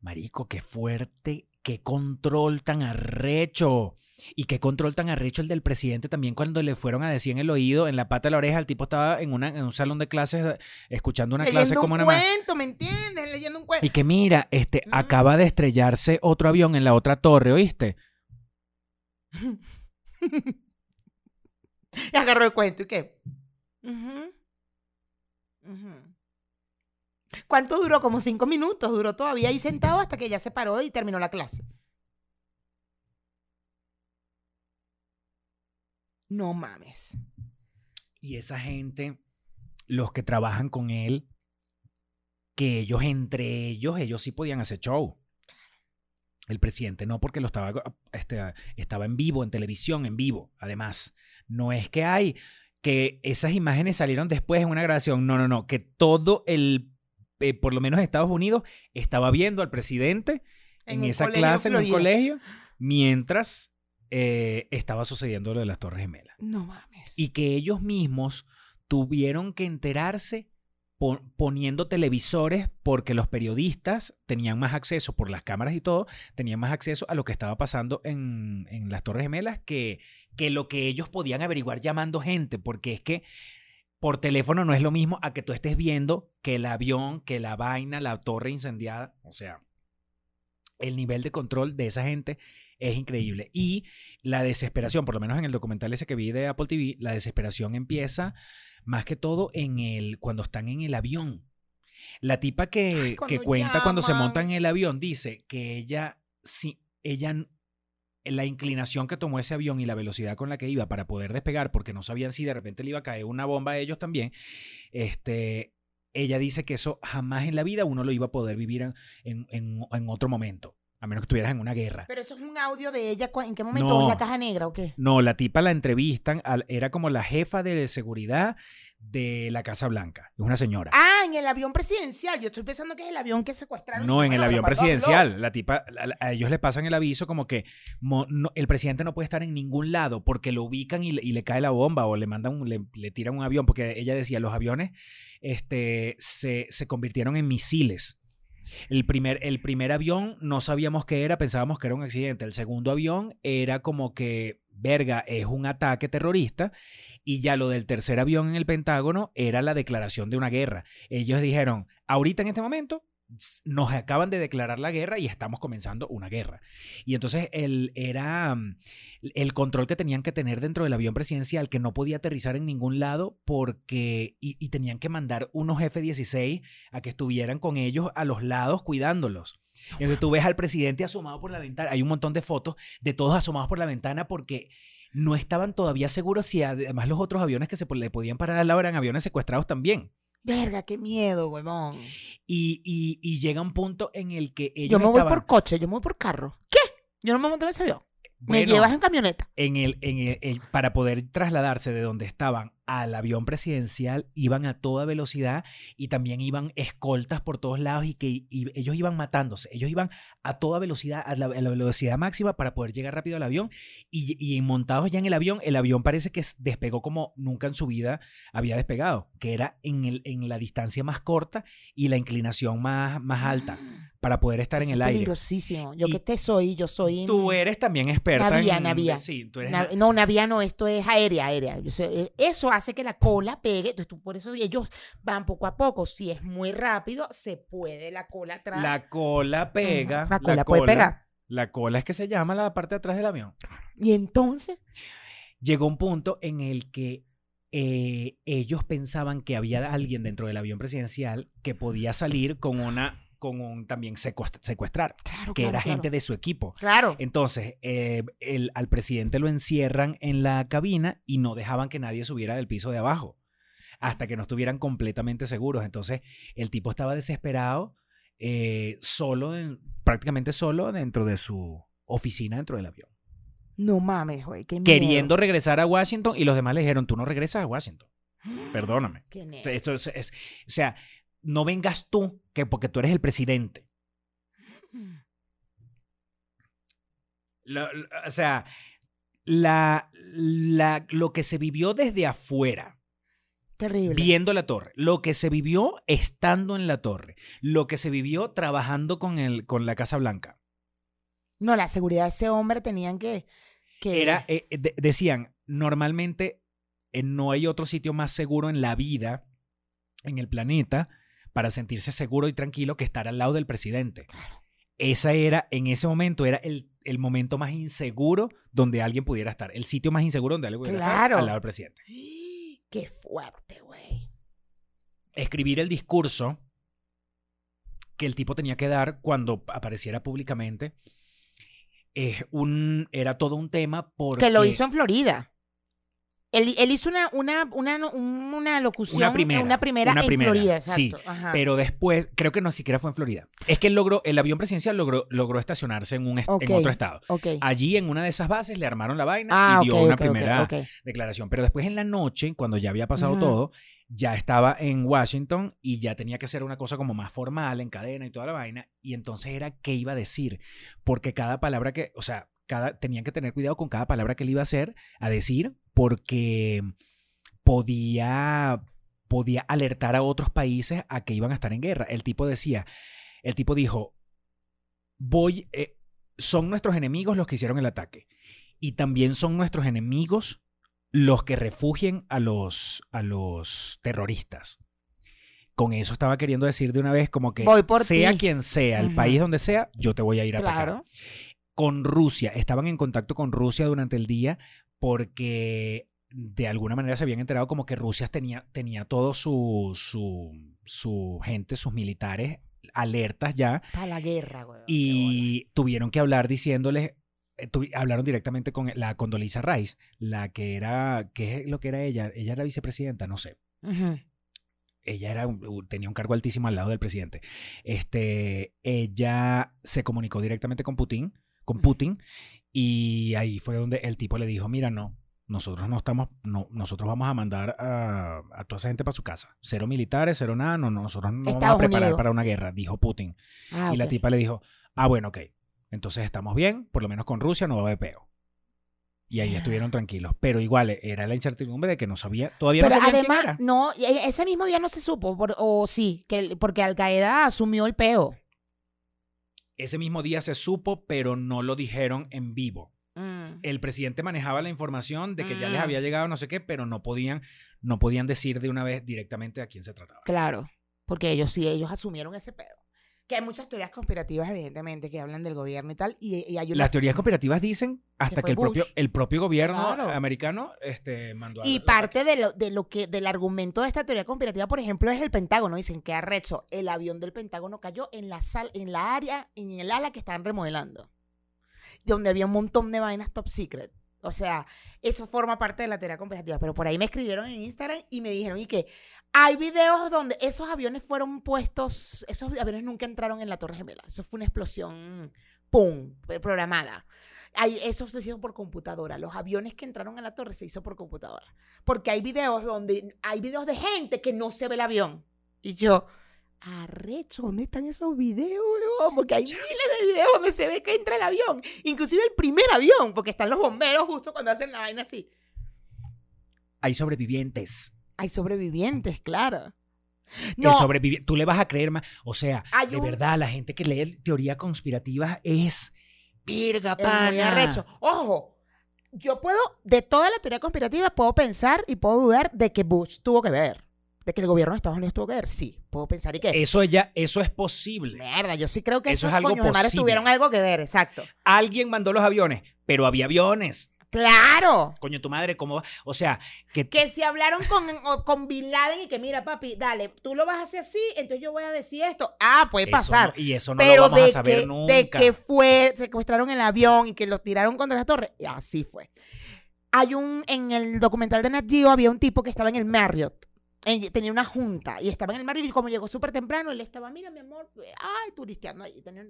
Marico, qué fuerte, qué control tan arrecho. Y qué control tan arrecho el del presidente también cuando le fueron a decir en el oído, en la pata de la oreja, el tipo estaba en, una, en un salón de clases escuchando una clase como un una cuento, ¿me entiendes? Leyendo un cuento. Y que mira, este, Mm. acaba de estrellarse otro avión en la otra torre, ¿oíste? Y agarró el cuento. ¿Y qué? Ujú. ¿Cuánto duró? Como cinco minutos. Duró todavía ahí sentado hasta que ya se paró y terminó la clase. No mames. Y esa gente, los que trabajan con él, que ellos entre ellos, ellos sí podían hacer show. El presidente no, porque lo estaba, este, estaba en vivo, en televisión, en vivo. Además, no es que hay que esas imágenes salieron después en una grabación. No, no, no. Que todo el, eh, por lo menos Estados Unidos, estaba viendo al presidente en, esa clase, en un colegio, mientras eh, estaba sucediendo lo de las Torres Gemelas No mames. y que ellos mismos tuvieron que enterarse po- poniendo televisores porque los periodistas tenían más acceso por las cámaras y todo, tenían más acceso a lo que estaba pasando en, en las Torres Gemelas que, que lo que ellos podían averiguar llamando gente, porque es que por teléfono no es lo mismo a que tú estés viendo que el avión, que la vaina, la torre incendiada, o sea, el nivel de control de esa gente es increíble. Y la desesperación, por lo menos en el documental ese que vi de Apple TV, la desesperación empieza más que todo en el cuando están en el avión. La tipa que, Ay, que cuenta cuando se monta en el avión dice que ella, sí, ella, la inclinación que tomó ese avión y la velocidad con la que iba para poder despegar, porque no sabían si de repente le iba a caer una bomba a ellos también, este, ella dice que eso jamás en la vida uno lo iba a poder vivir en, en- en- en otro momento, a menos que estuvieras en una guerra. Pero eso es un audio de ella. ¿cu- ¿En qué momento? No. ¿Es la caja negra o qué? No, la tipa la entrevistan, era como la jefa de seguridad de la Casa Blanca. Es una señora. Ah, en el avión presidencial. Yo estoy pensando que es el avión que secuestraron. No, en el avión presidencial. La tipa, a, a ellos le pasan el aviso como que mo- no- el presidente no puede estar en ningún lado porque lo ubican y le, y le cae la bomba o le mandan, un- le, le tiran un avión. Porque ella decía, los aviones este, se, se convirtieron en misiles. El primer, el primer avión no sabíamos qué era, pensábamos que era un accidente. El segundo avión era como que, verga, es un ataque terrorista. Y ya lo del tercer avión en el Pentágono era la declaración de una guerra. Ellos dijeron, ahorita en este momento nos acaban de declarar la guerra y estamos comenzando una guerra. Y entonces el, era mm, el control que tenían que tener dentro del avión presidencial, que no podía aterrizar en ningún lado porque, y, y tenían que mandar unos F-16 a que estuvieran con ellos a los lados cuidándolos. Entonces tú ves al presidente asomado por la ventana, hay un montón de fotos de todos asomados por la ventana porque no estaban todavía seguros si además los otros aviones que se le podían parar al lado eran aviones secuestrados también. Verga, qué miedo, huevón. Y, y- y llega un punto en el que ellos Yo me voy por coche, yo me voy por carro. ¿Qué? Yo no me monto en ese avión. me llevas en camioneta. en el, en el- el- para poder trasladarse de donde estaban al avión presidencial, iban a toda velocidad y también iban escoltas por todos lados y que y ellos iban matándose. Ellos iban a toda velocidad, a la, a la velocidad máxima para poder llegar rápido al avión y, y montados ya en el avión, el avión parece que despegó como nunca en su vida había despegado, que era en, el, en la distancia más corta y la inclinación más, más alta para poder estar en Eso el es aire. peligrosísimo. Yo Y que te soy, yo soy... Tú eres también experta Navía, en... navía. Sí, tú eres... Na- no, navía no, esto es aérea, aérea. Eh, eso hace que la cola pegue. Entonces, tú, por eso ellos van poco a poco. Si es muy rápido, se puede la cola atrás. La cola pega. La cola puede pegar. La cola es que se llama la parte de atrás del avión. Y entonces, Llegó un punto en el que eh, ellos pensaban que había alguien dentro del avión presidencial que podía salir con una con un también secuest- secuestrar, claro, que claro, era claro. gente de su equipo. Claro. Entonces, eh, el- al presidente lo encierran en la cabina y no dejaban que nadie subiera del piso de abajo hasta que no estuvieran completamente seguros. Entonces, el tipo estaba desesperado, eh, solo, en- prácticamente solo dentro de su oficina dentro del avión, No mames, güey. Qué queriendo regresar a Washington y los demás le dijeron, tú no regresas a Washington, perdóname. Qué miedo. Esto es- es- o sea, no vengas tú, que porque tú eres el presidente. Lo- lo- o sea, la, la- lo que se vivió desde afuera, Terrible. viendo la torre, lo que se vivió estando en la torre, lo que se vivió trabajando con, el, con la Casa Blanca, No, la seguridad de ese hombre tenían que. que era, eh, eh, de- decían, normalmente eh, no hay otro sitio más seguro en la vida, en el planeta, para sentirse seguro y tranquilo que estar al lado del presidente. Claro. Esa era, en ese momento, era el, el momento más inseguro donde alguien pudiera estar. El sitio más inseguro donde alguien pudiera estar al lado del presidente. Qué fuerte, güey. Escribir el discurso que el tipo tenía que dar cuando apareciera públicamente es un, era todo un tema porque... Que lo hizo en Florida. Él, él hizo una, una, una, una locución. Una primera, Una primera en primera, Florida, sí, exacto. Ajá. Pero después, creo que no siquiera fue en Florida. Es que él logró, el avión presidencial logró, logró estacionarse en, un est- en otro estado. Allí en una de esas bases le armaron la vaina Ah, y dio una primera declaración. Pero después en la noche, cuando ya había pasado todo, ya estaba en Washington y ya tenía que hacer una cosa como más formal, en cadena y toda la vaina. Y entonces era qué iba a decir. Porque cada palabra que, o sea, cada, tenían que tener cuidado con cada palabra que él iba a hacer, a decir, porque podía, podía alertar a otros países a que iban a estar en guerra. El tipo decía, el tipo dijo, voy, eh, son nuestros enemigos los que hicieron el ataque. Y también son nuestros enemigos los que refugien a los, a los terroristas. Con eso estaba queriendo decir de una vez como que Voy por sea ti. quien sea, el país donde sea, yo te voy a ir a atacar Claro. Con Rusia. Estaban en contacto con Rusia durante el día porque de alguna manera se habían enterado como que Rusia tenía, tenía todo su, su, su gente, sus militares alertas ya Para la guerra, güey. y tuvieron que hablar diciéndoles eh, hablaron directamente con la Condoleezza Rice, la que era, ¿qué es lo que era ella? Ella era vicepresidenta, no sé ella era tenía un cargo altísimo al lado del presidente. Este, ella se comunicó directamente con Putin, con Putin, y ahí fue donde el tipo le dijo, mira, no, nosotros no estamos, no, nosotros vamos a mandar a, a toda esa gente para su casa. Cero militares, cero nada, no, nosotros no vamos a preparar Unidos. para una guerra, dijo Putin. Ah, Y la tipa le dijo, ah, bueno, ok, entonces estamos bien, por lo menos con Rusia no va a haber peo. Y ahí Ah. estuvieron tranquilos. Pero igual era la incertidumbre de que no sabía, todavía Pero no quién además, era. no, y e- ese mismo día no se supo, por- o sí, que, porque Al Qaeda asumió el peo. Ese mismo día se supo, pero no lo dijeron en vivo. Mm. El presidente manejaba la información de que ya les Mm. había llegado no sé qué, pero no podían, no podían decir de una vez directamente a quién se trataba. Claro, porque ellos sí, ellos asumieron ese pedo. Que hay muchas teorías conspirativas, evidentemente, que hablan del gobierno y tal, y, y hay una... Las teorías conspirativas dicen hasta que, el propio, el propio gobierno Claro. americano este, mandó a Y parte de lo, de lo que, del argumento de esta teoría conspirativa, por ejemplo, es el Pentágono. Dicen que arrecho, el avión del Pentágono cayó en la sal, en la área, en el ala que estaban remodelando. Donde había un montón de vainas top secret. O sea, eso forma parte de la teoría conspirativa. Pero por ahí me escribieron en Instagram y me dijeron, y que hay videos donde esos aviones fueron puestos, esos aviones nunca entraron en la Torre Gemela. Eso fue una explosión, ¡pum!, programada. Hay, eso se hizo por computadora. Los aviones que entraron a la torre se hizo por computadora. Porque hay videos donde hay videos de gente que no se ve el avión. Y yo, arrecho, ¿dónde están esos videos, weón? Porque hay miles de videos donde se ve que entra el avión. Inclusive el primer avión, porque están los bomberos justo cuando hacen la vaina así. Hay sobrevivientes. Hay sobrevivientes, claro. El No, sobrevivi- Tú le vas a creer más. O sea, Hay de un- verdad, la gente que lee teoría conspirativa es. Virga, pana. arrecho. Ojo, yo puedo, de toda la teoría conspirativa, puedo pensar y puedo dudar de que Bush tuvo que ver. De que el gobierno de Estados Unidos tuvo que ver. Sí, puedo pensar y que. Eso, ya, eso es posible. Mierda, yo sí creo que Eso esos es algo coños de mares tuvieron algo que ver, exacto. Alguien mandó los aviones, pero había aviones. ¡Claro! Coño, tu madre, ¿cómo va? O sea, que Que si hablaron con, con Bin Laden y que mira, papi, dale, tú lo vas a hacer así, entonces yo voy a decir esto. Ah, puede eso pasar. no- y eso no pero lo vamos de, a saber que, nunca. de que fue, secuestraron el avión y que lo tiraron contra la torre, y así fue. Hay un, en el documental de Nat Geo había un tipo que estaba en el Marriott. en- tenía una junta y estaba en el Marriott y como llegó súper temprano, él estaba, mira mi amor, ay, turisteando ahí. tenía-.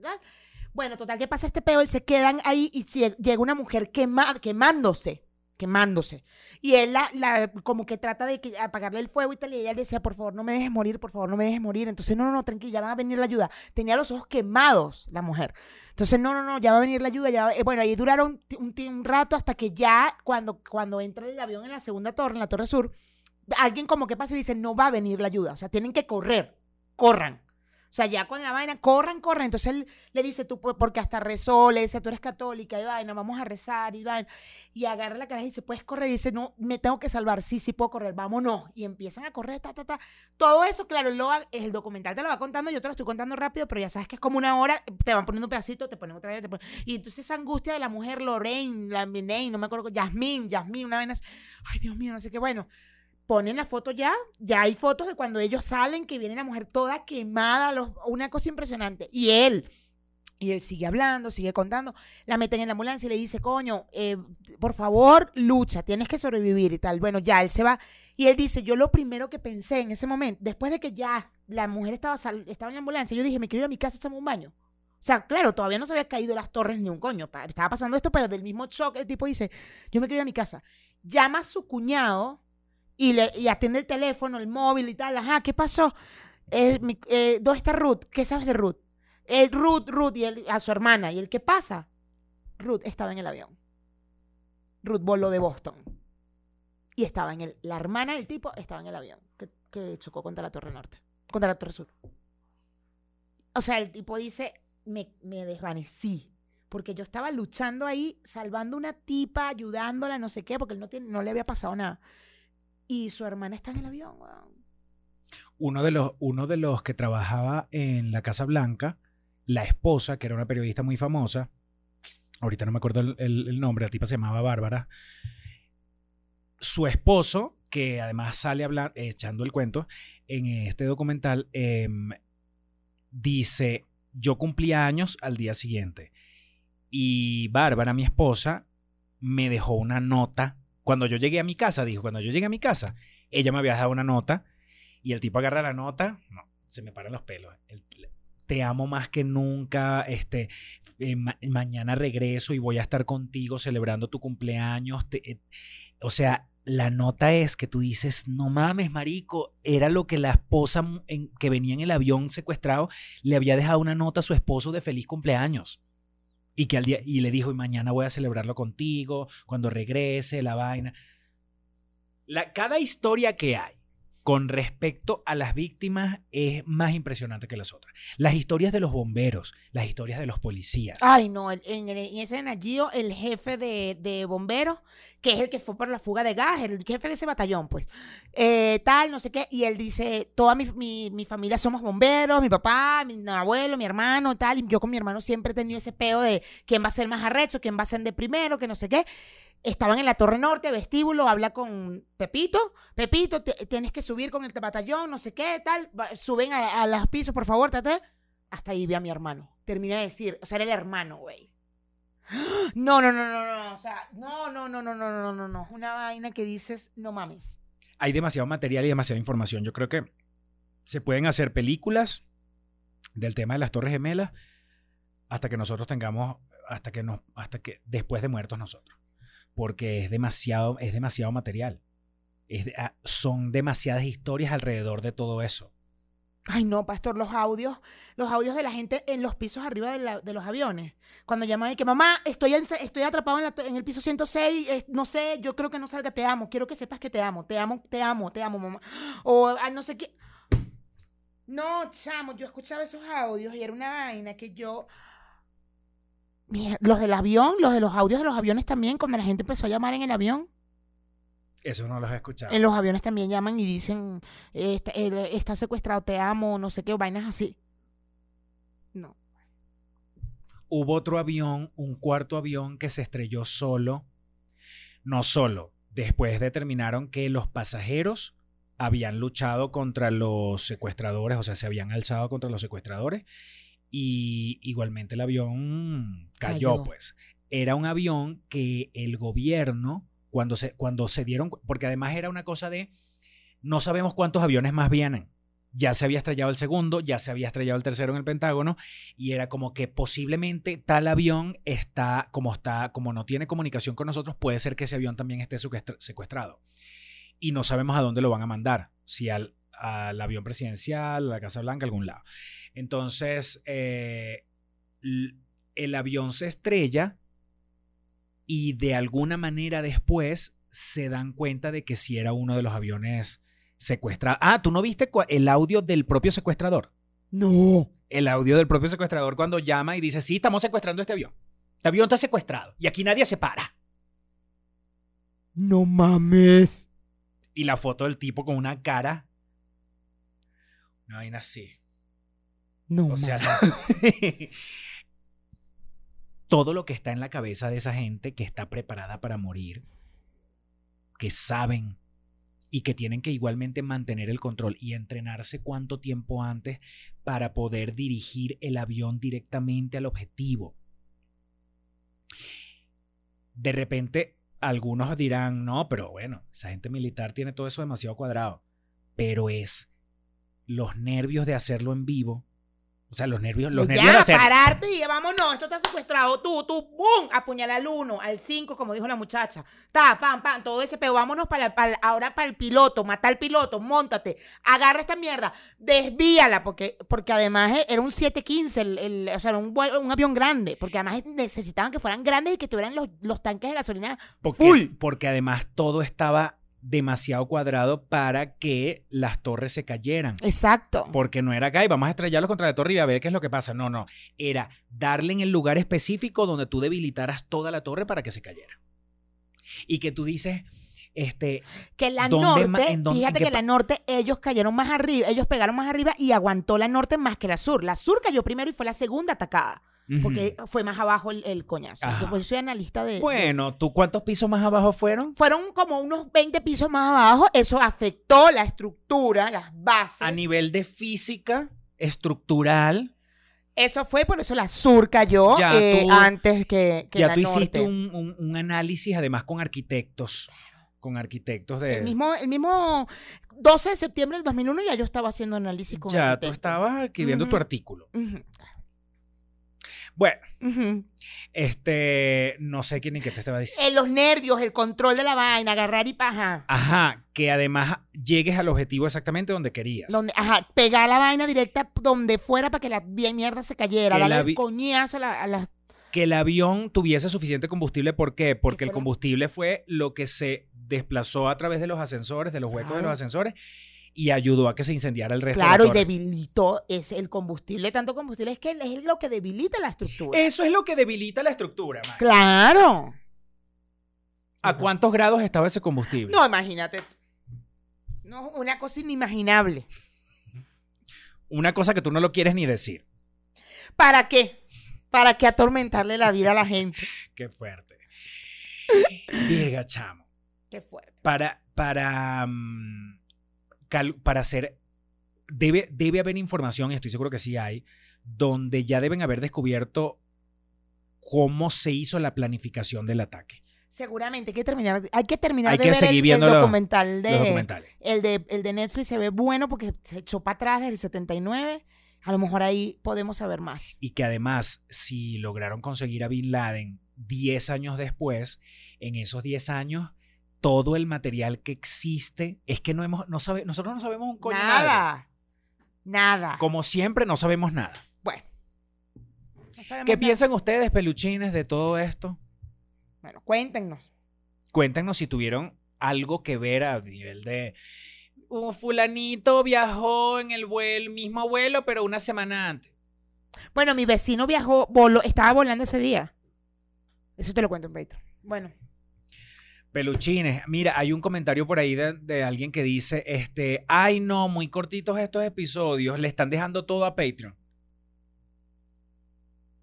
Bueno, total, ¿qué pasa este peo? Él se quedan ahí y lle- llega una mujer quema- quemándose, quemándose. Y él la, la- como que trata de que, apagarle el fuego y tal, y ella le decía, por favor, no me dejes morir, por favor, no me dejes morir. Entonces, no, no, no, tranquila, ya va a venir la ayuda. Tenía los ojos quemados la mujer. Entonces, no, no, no, ya va a venir la ayuda. Ya va- eh, Bueno, ahí duraron un, un rato hasta que ya, cuando, cuando entra el avión en la segunda torre, en la torre sur, alguien como que pasa y dice, no va a venir la ayuda. O sea, tienen que correr, corran. O sea, ya con la vaina, corran, corran. Entonces él le dice, tú, porque hasta rezó, le dice, tú eres católica y vaina, vamos a rezar y vaina. Y agarra la cara y dice, ¿puedes correr? Y dice, no, me tengo que salvar. Sí, sí puedo correr, vámonos. Y empiezan a correr, ta, ta, ta. Todo eso, claro, lo, el documental te lo va contando, yo te lo estoy contando rápido, pero ya sabes que es como una hora, te van poniendo un pedacito, te ponen otra vez, te ponen- Y entonces esa angustia de la mujer Lorraine, la Mineille, no me acuerdo, Yasmín, Yasmín, una vaina ay Dios mío, no sé qué, bueno. Ponen la foto ya, ya hay fotos de cuando ellos salen, que viene la mujer toda quemada, los- una cosa impresionante. Y él, y él sigue hablando, sigue contando, la meten en la ambulancia y le dice, coño, eh, por favor, lucha, tienes que sobrevivir y tal. Bueno, ya él se va. Y él dice, yo lo primero que pensé en ese momento, después de que ya la mujer estaba, estaba en la ambulancia, yo dije, me quiero ir a mi casa, echarme un baño. O sea, claro, todavía no se había caído las torres ni un coño. Estaba pasando esto, pero del mismo shock, el tipo dice, yo me quiero ir a mi casa. Llama a su cuñado y, le, y atiende el teléfono, el móvil y tal. Ajá, ¿qué pasó? Eh, mi- eh, ¿Dónde está Ruth? ¿Qué sabes de Ruth? Eh, Ruth, Ruth, y él- a su hermana. ¿Y el qué pasa? Ruth estaba en el avión. Ruth voló de Boston. Y estaba en el. La hermana del tipo estaba en el avión que, que chocó contra la Torre Norte. Contra la Torre Sur. O sea, el tipo dice: Me, me desvanecí. Porque yo estaba luchando ahí, salvando una tipa, ayudándola, no sé qué, porque él no, tiene, no le había pasado nada. Y su hermana está en el avión. uno de los, uno de los que trabajaba en la Casa Blanca, la esposa, que era una periodista muy famosa, ahorita no me acuerdo el, el- nombre, la tipa se llamaba Bárbara, su esposo, que además sale hablar, echando el cuento, en este documental, em, dice, yo cumplí años al día siguiente y Bárbara, mi esposa, me dejó una nota. Cuando yo llegué a mi casa, dijo, cuando yo llegué a mi casa, ella me había dejado una nota y el tipo agarra la nota, no, se me paran los pelos. El- te amo más que nunca, este, eh, ma- mañana regreso y voy a estar contigo celebrando tu cumpleaños. te- eh, o sea, la nota es que tú dices, no mames, marico, era lo que la esposa m- en- que venía en el avión secuestrado le había dejado una nota a su esposo de feliz cumpleaños. Y que al día, y le dijo, y mañana voy a celebrarlo contigo, cuando regrese, la vaina. La, cada historia que hay con respecto a las víctimas es más impresionante que las otras. Las historias de los bomberos, las historias de los policías. Ay, no, en, en ese Nagio, el jefe de, de bomberos, que es el que fue por la fuga de gas, el jefe de ese batallón, pues, eh, tal, no sé qué, y él dice, toda mi, mi, mi familia somos bomberos, mi papá, mi abuelo, mi hermano, tal, y yo con mi hermano siempre he tenido ese peo de quién va a ser más arrecho, quién va a ser de primero, que no sé qué. Estaban en la Torre Norte, vestíbulo, habla con Pepito. Pepito, tienes que subir con el batallón, no sé qué, tal. Suben a, a los pisos, por favor, tate. Hasta ahí vi a mi hermano. Terminé de decir, o sea, era el hermano, güey. No, no, no, no, no. O sea, no, no, no, no, no, no, no, no. Una vaina que dices, no mames. Hay demasiado material y demasiada información. Yo creo que se pueden hacer películas del tema de las Torres Gemelas hasta que nosotros tengamos, hasta que nos, hasta que después de muertos nosotros. Porque es demasiado, es demasiado material. Ah, son demasiadas historias alrededor de todo eso. Ay, no, pastor, los audios, los audios de la gente en los pisos arriba de, los aviones. Cuando llaman y que, mamá, estoy, en- estoy atrapado en, el piso 106, eh, no sé, yo creo que no salga, te amo, quiero que sepas que te amo, te amo, te amo, te amo, mamá. O ah, no sé qué. No, chamo, yo escuchaba esos audios y era una vaina que yo... Mira, los del avión, los de los audios de los aviones también, cuando la gente empezó a llamar en el avión. Eso no los he escuchado. En los aviones también llaman y dicen, está, está secuestrado, te amo, no sé qué, vainas así. No. Hubo otro avión, un cuarto avión que se estrelló solo. No solo. Después determinaron que los pasajeros habían luchado contra los secuestradores, o sea, se habían alzado contra los secuestradores. Y igualmente el avión cayó, Cayó. pues. Era un avión que el gobierno, cuando se, cuando se dieron, porque además era una cosa de, no sabemos cuántos aviones más vienen. Ya se había estrellado el segundo, ya se había estrellado el tercero en el Pentágono, y era como que posiblemente tal avión está, como está, como no tiene comunicación con nosotros, puede ser que ese avión también esté secuestra- secuestrado. Y no sabemos a dónde lo van a mandar, si al, al avión presidencial, a la Casa Blanca, a algún lado. Entonces, eh, el avión se estrella y de alguna manera después se dan cuenta de que sí era uno de los aviones secuestrados. Ah, ¿tú no viste el audio del propio secuestrador? No. el audio del propio secuestrador cuando llama y dice, sí, estamos secuestrando este avión. Este avión está secuestrado y aquí nadie se para. No mames. Y la foto del tipo con una cara. Una vaina así. No O sea, todo lo que está en la cabeza de esa gente que está preparada para morir, que saben y que tienen que igualmente mantener el control y entrenarse cuánto tiempo antes para poder dirigir el avión directamente al objetivo. De repente, algunos dirán, no, pero bueno, esa gente militar tiene todo eso demasiado cuadrado. Pero es los nervios de hacerlo en vivo. O sea, los nervios, los nervios de ya, hacer. pararte y vámonos, esto está secuestrado. Tú, tú, ¡bum! Apuñala al uno, al cinco, como dijo la muchacha. Ta, pam, pam, todo ese peo. Vámonos para, para- ahora para el piloto, mata al piloto, montate, agarra esta mierda, desvíala, porque, porque además eh, era un 715, el, el- o sea, era un, un avión grande, porque además necesitaban que fueran grandes y que tuvieran los, los tanques de gasolina Porque, full. porque además todo estaba demasiado cuadrado para que las torres se cayeran. Exacto. Porque no era acá y vamos a estrellarlos contra la torre y a ver qué es lo que pasa. No, no. Era darle en el lugar específico donde tú debilitaras toda la torre para que se cayera. Y que tú dices, este, Que la ¿Dónde ma- norte, en dónde- en fíjate que la norte, ellos cayeron más arriba, ellos pegaron más arriba y aguantó la norte más que la sur. La sur cayó primero y fue la segunda atacada, porque fue más abajo el, el coñazo. Ajá. Yo, pues, soy analista de... bueno, ¿tú cuántos pisos más abajo fueron? fueron como unos 20 pisos más abajo, eso afectó la estructura, las bases. A nivel de física estructural, Eso fue, por eso la sur cayó Ya eh, tú- antes que, que ya la tú norte. hiciste un, un- un análisis además con arquitectos. con arquitectos de... El mismo, el mismo 12 de septiembre del 2001 ya yo estaba haciendo análisis con ya, tú arquitectos. estabas escribiendo tu artículo. Ujú, Bueno, este, no sé quién ni qué te estaba diciendo. Eh, los nervios, el control de la vaina, agarrar y paja. Ajá, que además llegues al objetivo exactamente donde querías. Donde, ajá, pegar la vaina directa donde fuera para que la bien mierda se cayera. Que Darle el coñazo a la, a la- Que el avión tuviese suficiente combustible, ¿por qué? Porque el combustible fue lo que se desplazó a través de los ascensores, de los huecos de los ascensores, y ayudó a que se incendiara el resto Claro, de y la torre. debilitó es el combustible, tanto combustible es que es lo que debilita la estructura. Eso es lo que debilita la estructura. Claro. ¿A cuántos grados estaba ese combustible? No, imagínate. No, una cosa inimaginable. Una cosa que tú no lo quieres ni decir. ¿Para qué? ¿Para qué atormentarle la vida a la gente? Qué fuerte. Virga, chamo. Qué fuerte. Para, para, mm, para hacer, debe, debe haber información, y estoy seguro que sí hay, donde ya deben haber descubierto cómo se hizo la planificación del ataque. Seguramente hay que terminar, hay que terminar Hay de que ver seguir el, viendo el los- documental de Los documentales. el de el de Netflix se ve bueno porque se echó para atrás del 79. A lo mejor ahí podemos saber más. Y que además, si lograron conseguir a Bin Laden 10 años después, en esos 10 años, todo el material que existe es que no hemos, no sabe, nosotros no sabemos un coño madre. nada. Nada. Como siempre, no sabemos nada. Bueno. No sabemos ¿Qué nada. piensan ustedes, peluchines, de todo esto? Bueno, cuéntenos. Cuéntanos si tuvieron algo que ver a nivel de. Un fulanito viajó en el vuelo, mismo vuelo, pero una semana antes. Bueno, mi vecino viajó, voló, estaba volando ese día. Eso te lo cuento en Patreon. Bueno, Peluchines, mira, hay un comentario por ahí de, de alguien que dice, este, ay no, muy cortitos estos episodios, le están dejando todo a Patreon.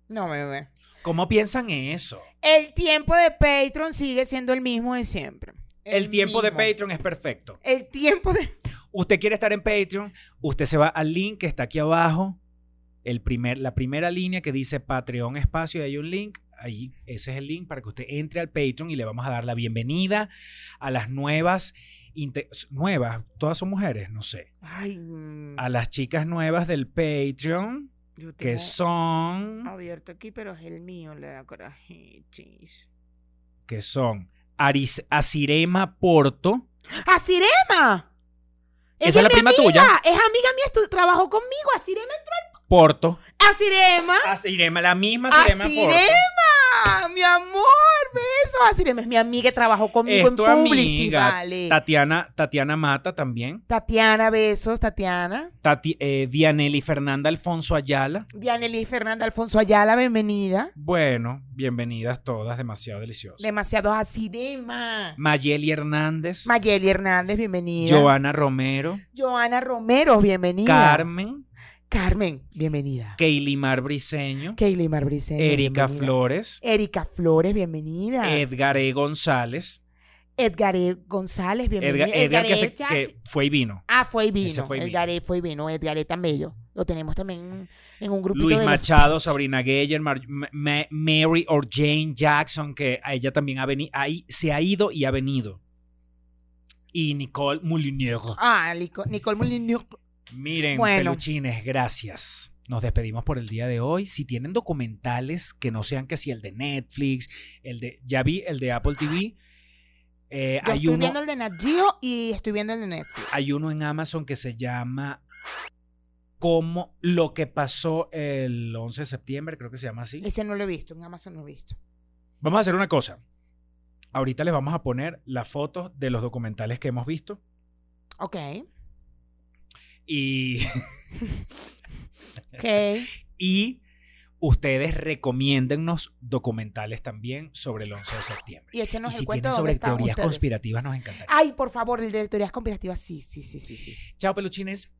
no ve. ¿Cómo piensan eso? El tiempo de Patreon sigue siendo el mismo de siempre. El, tiempo de. Patreon es perfecto. El tiempo de. Usted quiere estar en Patreon, usted se va al link que está aquí abajo, el primer, la primera línea que dice Patreon espacio y hay un link. Ahí, ese es el link para que usted entre al Patreon y le vamos a dar la bienvenida a las nuevas, nuevas, todas son mujeres, no sé, Ay, mm, a las chicas nuevas del Patreon, yo que son, abierto aquí, pero es el mío, le da corajitis. que son Aris, Asirema Porto, ¡A Sirema! Esa es la prima amiga, tuya. Es amiga mía, trabajó conmigo. A Sirema. Porto, A Sirema. Asirema, la misma A Asirema Mi amor, besos. A Sirema es mi amiga que trabajó conmigo en amiga, vale. Tatiana, Tatiana Mata también. Tatiana, besos, Tatiana. Tati, eh, Dianelli Fernanda Alfonso Ayala. Dianely Fernanda Alfonso Ayala, bienvenida. Bueno, bienvenidas todas, demasiado deliciosas. Demasiado a Sirema. Mayeli Hernández, Mayeli Hernández, bienvenida. Joana Romero, Joana Romero, bienvenida. Carmen, Carmen, bienvenida. Keilimar Briseño, Kaylee Marbriceño, Erika bienvenida. Flores, Erika Flores, bienvenida. Edgar E. González. Edgar E. González, bienvenida. Edgar, Edgar que, se- Edgar- que fue y vino. Ah, fue y vino. Fue y Edgar E. fue y vino. Edgar E. tan bello. Lo tenemos también en un grupito Luis de Machado. Sabrina Geyer, Mar- Ma- Ma- Mary or Jane Jackson, que a ella también ha venido, ahí se ha ido y ha venido. Y Nicole Moulinier. Ah, Nicole Molyneux. Miren, Bueno. peluchines, gracias. Nos despedimos por el día de hoy. Si tienen documentales que no sean que si el de Netflix, el de, ya vi el de Apple TV. eh, Yo hay, estoy uno, viendo el de Nat Geo y estoy viendo el de Netflix. hay uno en Amazon que se llama como lo que pasó el 11 de septiembre, creo que se llama así. Ese no lo he visto. En Amazon no lo he visto. Vamos a hacer una cosa. Ahorita les vamos a poner las fotos de los documentales que hemos visto. Ok. Y, Ok. y ustedes recomiéndennos documentales también sobre el 11 de septiembre. Y échenos y el si cuento tienen sobre teorías ustedes. conspirativas nos encantaría. Ay, por favor, el de teorías conspirativas. Sí, sí, sí, sí, sí. Chao, peluchines.